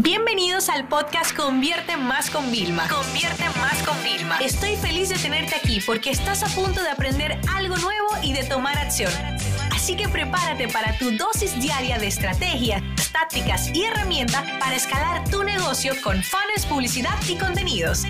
Bienvenidos al podcast Convierte Más con Vilma. Convierte Más con Vilma. Estoy feliz de tenerte aquí porque estás a punto de aprender algo nuevo y de tomar acción. Así que prepárate para tu dosis diaria de estrategias, tácticas y herramientas para escalar tu negocio con fans, publicidad y contenidos.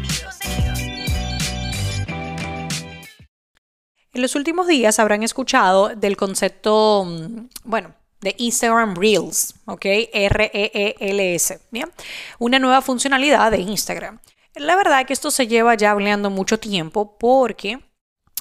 En los últimos días habrán escuchado del concepto, mm, bueno, de Instagram Reels, ¿ok? R-E-E-L-S, ¿bien? Una nueva funcionalidad de Instagram. La verdad que esto se lleva ya hablando mucho tiempo porque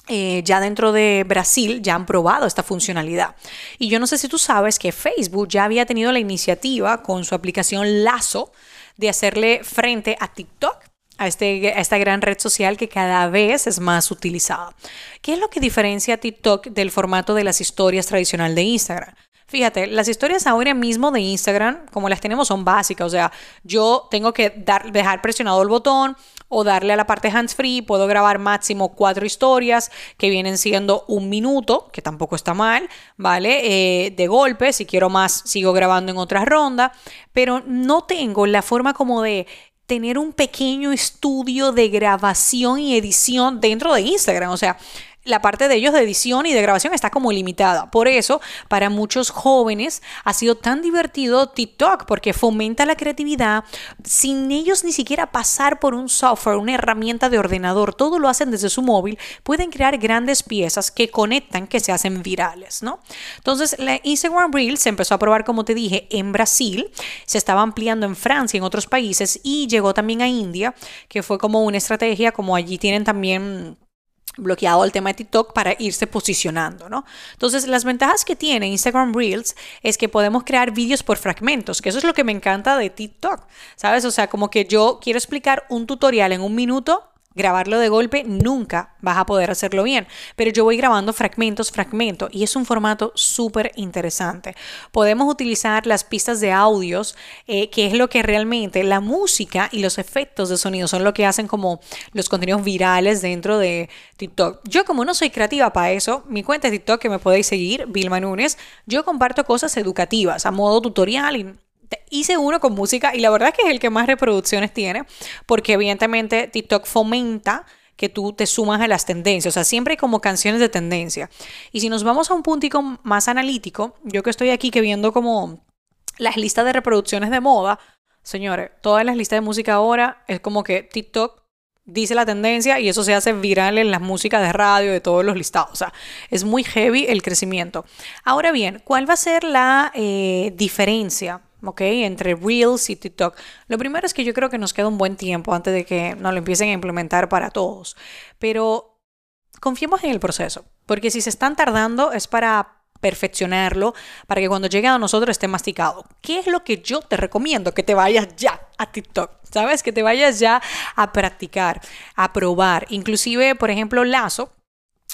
eh, ya dentro de Brasil ya han probado esta funcionalidad. Y yo no sé si tú sabes que Facebook ya había tenido la iniciativa con su aplicación Lazo de hacerle frente a TikTok. A, este, a esta gran red social que cada vez es más utilizada. ¿Qué es lo que diferencia TikTok del formato de las historias tradicional de Instagram? Fíjate, las historias ahora mismo de Instagram, como las tenemos, son básicas. O sea, yo tengo que dejar presionado el botón o darle a la parte hands free. Puedo grabar máximo cuatro historias que vienen siendo un minuto, que tampoco está mal, ¿vale? Eh, de golpe, si quiero más, sigo grabando en otra ronda. Pero no tengo la forma como de tener un pequeño estudio de grabación y edición dentro de Instagram. O sea, la parte de ellos de edición y de grabación está como limitada. Por eso, para muchos jóvenes ha sido tan divertido TikTok porque fomenta la creatividad sin ellos ni siquiera pasar por un software, una herramienta de ordenador. Todo lo hacen desde su móvil. Pueden crear grandes piezas que conectan, que se hacen virales, ¿no? Entonces, la Instagram Reel se empezó a probar, como te dije, en Brasil, se estaba ampliando en Francia, en otros países y llegó también a India, que fue como una estrategia, como allí tienen también bloqueado el tema de TikTok para irse posicionando, ¿no? Entonces, las ventajas que tiene Instagram Reels es que podemos crear vídeos por fragmentos, que eso es lo que me encanta de TikTok, ¿sabes? O sea, como que yo quiero explicar un tutorial en un minuto, grabarlo de golpe, nunca vas a poder hacerlo bien. Pero yo voy grabando fragmentos, fragmento, y es un formato súper interesante. Podemos utilizar las pistas de audios, eh, que es lo que realmente la música y los efectos de sonido son lo que hacen como los contenidos virales dentro de TikTok. Yo como no soy creativa para eso, mi cuenta de TikTok que me podéis seguir, Vilma Núñez, yo comparto cosas educativas a modo tutorial y hice uno con música y la verdad que es el que más reproducciones tiene, porque evidentemente TikTok fomenta que tú te sumas a las tendencias, o sea, siempre hay como canciones de tendencia. Y si nos vamos a un puntico más analítico, yo que estoy aquí que viendo como las listas de reproducciones de moda, señores, todas las listas de música ahora es como que TikTok dice la tendencia y eso se hace viral en las músicas de radio, de todos los listados. O sea, es muy heavy el crecimiento. Ahora bien, ¿cuál va a ser la eh, diferencia ¿ok? Entre Reels y TikTok. Lo primero es que yo creo que nos queda un buen tiempo antes de que nos lo empiecen a implementar para todos. Pero confiemos en el proceso, porque si se están tardando es para perfeccionarlo, para que cuando llegue a nosotros esté masticado. ¿Qué es lo que yo te recomiendo? Que te vayas ya a TikTok, ¿sabes? Que te vayas ya a practicar, a probar. Inclusive, por ejemplo, Lazo,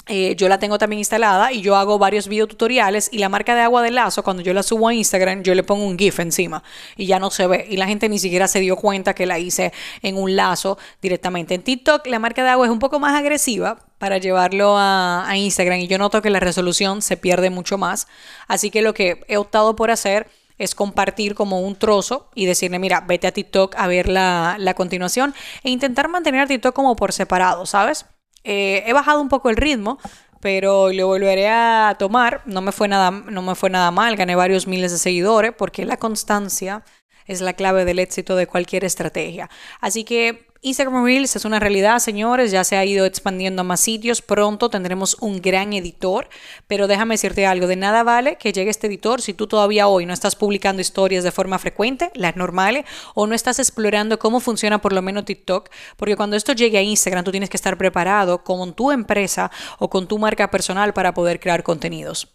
eh, yo la tengo también instalada y yo hago varios videotutoriales y la marca de agua de lazo, cuando yo la subo a Instagram, yo le pongo un GIF encima y ya no se ve. Y la gente ni siquiera se dio cuenta que la hice en un lazo directamente. En TikTok la marca de agua es un poco más agresiva para llevarlo a, Instagram y yo noto que la resolución se pierde mucho más. Así que lo que he optado por hacer es compartir como un trozo y decirle, mira, vete a TikTok a ver la, la continuación e intentar mantener a TikTok como por separado, ¿sabes? Eh, he bajado un poco el ritmo, pero lo volveré a tomar. No me fue nada, no me fue nada mal, gané varios miles de seguidores porque la constancia es la clave del éxito de cualquier estrategia. Así que Instagram Reels es una realidad, señores, ya se ha ido expandiendo a más sitios. Pronto tendremos un gran editor, pero déjame decirte algo, de nada vale que llegue este editor si tú todavía hoy no estás publicando historias de forma frecuente, las normales, o no estás explorando cómo funciona por lo menos TikTok, porque cuando esto llegue a Instagram tú tienes que estar preparado con tu empresa o con tu marca personal para poder crear contenidos.